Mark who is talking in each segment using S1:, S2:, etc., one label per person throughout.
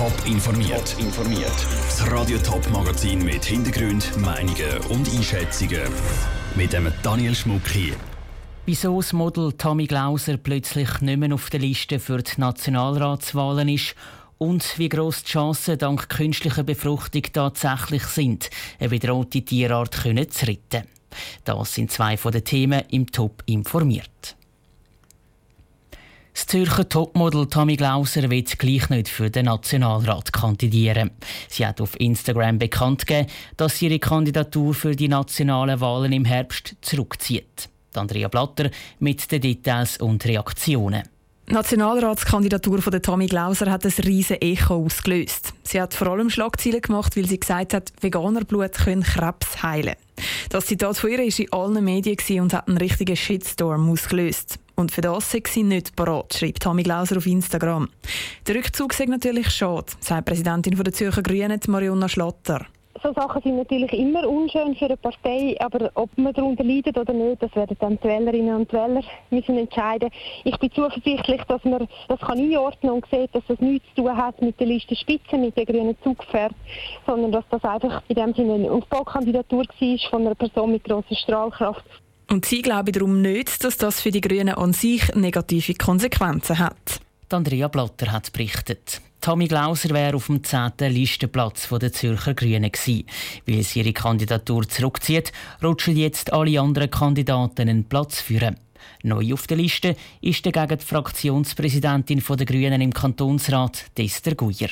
S1: Top informiert. Top informiert. Das Radio Top Magazin mit Hintergrund, Meinungen und Einschätzungen mit dem Daniel Schmuck hier.
S2: Wieso das Model Tommy Glauser plötzlich nicht mehr auf der Liste für die Nationalratswahlen ist und wie gross die Chancen dank künstlicher Befruchtung tatsächlich sind, eine bedrohte Tierart zu retten. Das sind zwei von den Themen im Top informiert. Zürcher Topmodel Tommy Glauser wird gleich nicht für den Nationalrat kandidieren. Sie hat auf Instagram bekannt gegeben, dass sie ihre Kandidatur für die nationalen Wahlen im Herbst zurückzieht. Andrea Blatter mit den Details und Reaktionen.
S3: Die Nationalratskandidatur von Tommy Glauser hat ein riesen Echo ausgelöst. Sie hat vor allem Schlagzeilen gemacht, weil sie gesagt hat, Veganerblut können Krebs heilen. Das Zitat von ihr war in allen Medien und hat einen richtigen Shitstorm ausgelöst. Und für das sei sie nicht parat, schreibt Tommy Glauser auf Instagram. Der Rückzug sei natürlich schade, sagt Präsidentin der Zürcher Grünen, Marionna Schlatter
S4: so Sachen sind natürlich immer unschön für eine Partei, aber ob man darunter leidet oder nicht, das werden dann die Wählerinnen und Wähler müssen entscheiden. Ich bin zuversichtlich, dass man das kann einordnen und sieht, dass das nichts zu tun hat mit der Liste Spitze, mit der grünen Zugpferd, sondern dass das einfach in dem Sinne eine Aufbaukandidatur war von einer Person mit grosser Strahlkraft.
S3: Und sie glauben darum nicht, dass das für die Grünen an sich negative Konsequenzen hat.
S2: Andrea Blatter hat berichtet. Tommy Glauser wäre auf dem 10. Listenplatz der Zürcher Grünen gewesen. Weil sie ihre Kandidatur zurückzieht, rutschen jetzt alle anderen Kandidaten einen Platz führen. Neu auf der Liste ist dagegen die Fraktionspräsidentin der Grünen im Kantonsrat, Dester Guyer.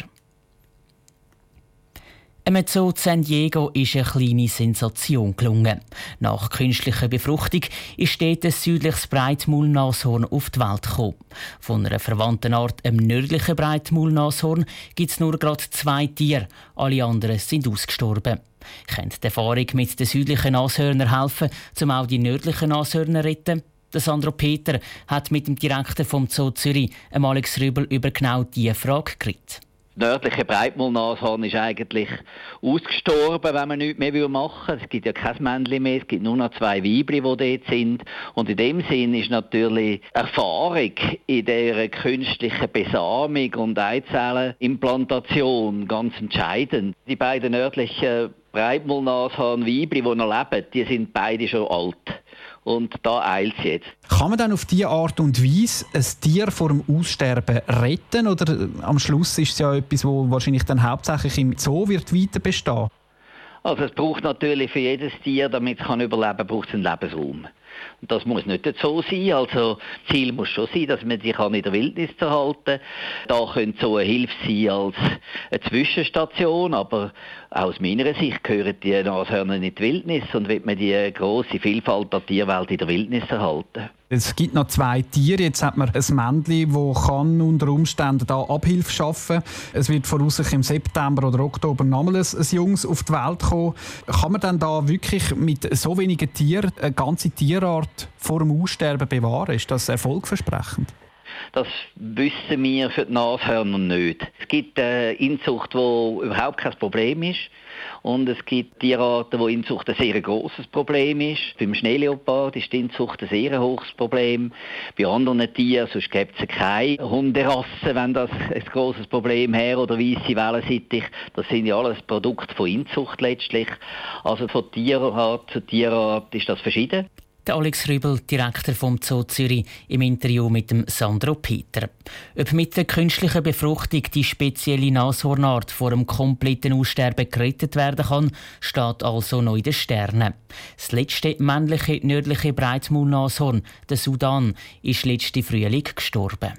S2: Einem Zoo San Diego ist eine kleine Sensation gelungen. Nach künstlicher Befruchtung ist dort ein südliches Breitmaulnashorn auf die Welt gekommen. Von einer verwandten Art, einem nördlichen Breitmaulnashorn, gibt es nur gerade zwei Tiere. Alle anderen sind ausgestorben. Könnte die Erfahrung mit den südlichen Nashörnern helfen, um auch die nördlichen Nashörner zu retten? Der Sandro Peter hat mit dem Direktor vom Zoo Zürich, Alex Rübel, über genau diese Frage geredet
S5: nördliche Breitmaulnashorn ist eigentlich ausgestorben, wenn man nichts mehr machen will. Es gibt ja kein Männchen mehr, es gibt nur noch zwei Weibchen, die dort sind. Und in dem Sinn ist natürlich Erfahrung in der künstlichen Besamung und Eizellenimplantation ganz entscheidend. Die beiden nördlichen Breitmaulnashorn-Weibchen, die noch leben, die sind beide schon alt. Und da eilt es jetzt.
S6: Kann man dann auf diese Art und Weise ein Tier vor dem Aussterben retten? Oder am Schluss ist es ja etwas, wo wahrscheinlich dann hauptsächlich im Zoo wird weiter bestehen?
S5: Also es braucht natürlich für jedes Tier, damit es kann überleben kann, braucht es einen Lebensraum. Und das muss nicht so sein. Also Ziel muss schon sein, dass man sich in der Wildnis erhalten kann. Da könnte so eine Hilfe sein als eine Zwischenstation, aber aus meiner Sicht gehören die Nashörner in die Wildnis und wird man die große Vielfalt der Tierwelt in der Wildnis erhalten.
S6: Es gibt noch zwei Tiere. Jetzt hat man ein Männchen, das unter Umständen da Abhilfe schaffen kann. Es wird voraussichtlich im September oder Oktober nochmal ein, ein Jungs auf die Welt kommen. Kann man dann da wirklich mit so wenigen Tieren eine ganze Tierart vor dem Aussterben bewahren? Ist das erfolgversprechend?
S5: Das wissen wir für die Nashörner nicht. Es gibt eine Inzucht, die überhaupt kein Problem ist. Und es gibt Tierarten, wo Inzucht ein sehr großes Problem ist. Beim Schneeleopard ist die Inzucht ein sehr hohes Problem. Bei anderen Tieren, sonst gibt es keine Hunderasse, wenn das ein großes Problem wäre, oder weisse Wellensittich. Das sind ja alles Produkte von Inzucht letztlich. Also von Tierart zu Tierart ist das verschieden.
S2: Der Alex Rübel, Direktor vom Zoo Zürich, im Interview mit dem Sandro Peter. Ob mit der künstlichen Befruchtung die spezielle Nashornart vor dem kompletten Aussterben gerettet werden kann, steht also noch in den Sternen. Das letzte männliche nördliche Breitmaulnashorn, der Sudan, ist letzte Frühling gestorben.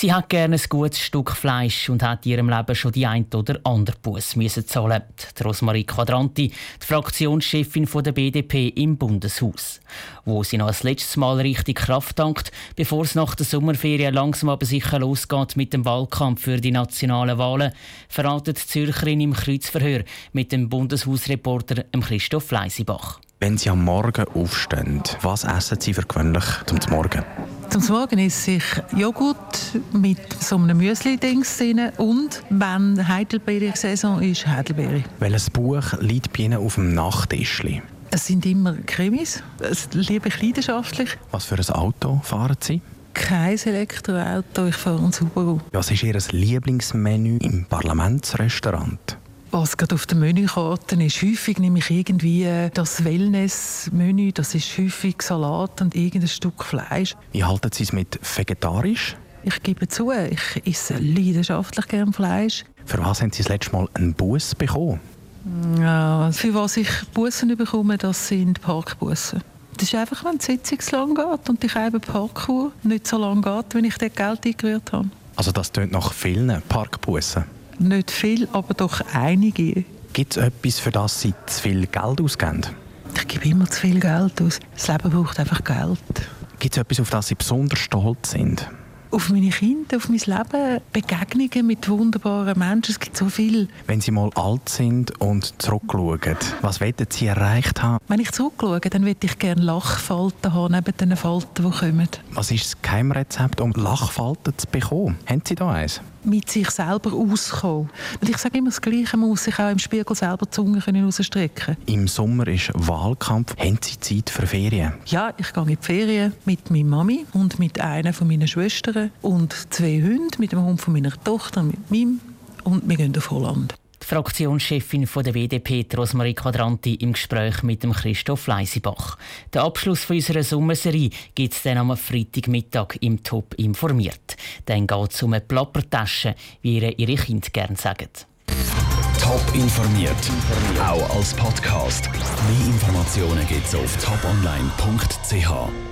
S2: Sie hat gerne ein gutes Stück Fleisch und hat in ihrem Leben schon die ein oder andere Buß müssen zahlen. Die Rosmarie Quadranti, die Fraktionschefin der BDP im Bundeshaus. Wo sie noch das letzte Mal richtig Kraft dankt, bevor es nach der Sommerferien langsam aber sicher losgeht mit dem Wahlkampf für die nationalen Wahlen, verratet die Zürcherin im Kreuzverhör mit dem Bundeshausreporter Christoph Leisibach.
S7: Wenn Sie am Morgen aufstehen, was essen Sie für gewöhnlich zum Morgen?
S8: Zum Morgen esse ich Joghurt mit so einem Müsli-Dings drin und wenn Heidelbeere-Saison ist, Heidelbeere.
S7: Welches Buch liegt bei Ihnen auf dem Nachttisch?
S8: Es sind immer Krimis. Das liebe ich leidenschaftlich.
S7: Was für ein Auto fahren Sie?
S8: kein Elektroauto, ich fahre ein Subaru.
S7: Was ist Ihr Lieblingsmenü im Parlamentsrestaurant?
S8: Was gerade auf der Menükarte ist, häufig nehme ich irgendwie das Wellness-Menü, das ist häufig Salat und irgendein Stück Fleisch.
S7: Wie halten Sie es mit vegetarisch?
S8: Ich gebe zu, ich esse leidenschaftlich gern Fleisch.
S7: Für was haben Sie das letzte Mal einen Bus bekommen?
S8: Ja, für was ich Bussen bekomme, das sind Parkbussen. Das ist einfach, wenn die Sitzung so lang geht und die Parkour nicht so lang geht, wenn ich dort Geld eingerührt habe.
S7: Also das tönt nach vielen Parkbussen?
S8: Nicht viel, aber doch einige.
S7: Gibt es etwas, für das Sie zu viel Geld ausgeben?
S8: Ich gebe immer zu viel Geld aus. Das Leben braucht einfach Geld.
S7: Gibt es etwas, auf das Sie besonders stolz sind?
S8: auf meine Kinder, auf mein Leben, Begegnungen mit wunderbaren Menschen. Es gibt so viel.
S7: Wenn Sie mal alt sind und zurückschauen, was wollen Sie erreicht haben?
S8: Wenn ich zurückschaue, dann würde ich gerne Lachfalten haben, neben den Falten, die kommen.
S7: Was ist das Geheimrezept, um Lachfalten zu bekommen? Haben Sie da eins?
S8: Mit sich selber auskommen. Und ich sage immer das Gleiche, man muss sich auch im Spiegel selber die Zunge rausstrecken
S7: Im Sommer ist Wahlkampf. Haben Sie Zeit für Ferien?
S8: Ja, ich gehe in die Ferien mit meiner Mami und mit einer von meinen Schwestern und zwei Hunden, mit dem Hund von meiner Tochter, mit meinem und wir gehen auf Holland.
S2: Die Fraktionschefin von der BDP, Rosmarie Quadranti, im Gespräch mit dem Christoph Leisibach. Der Abschluss von unserer Sommerserie gibt es dann am Freitagmittag im Top informiert. Dann geht es um eine Plappertasche, wie ihr ihre Kinder gerne sagen.
S1: Top informiert, auch als Podcast. Mehr Informationen gibt es auf toponline.ch.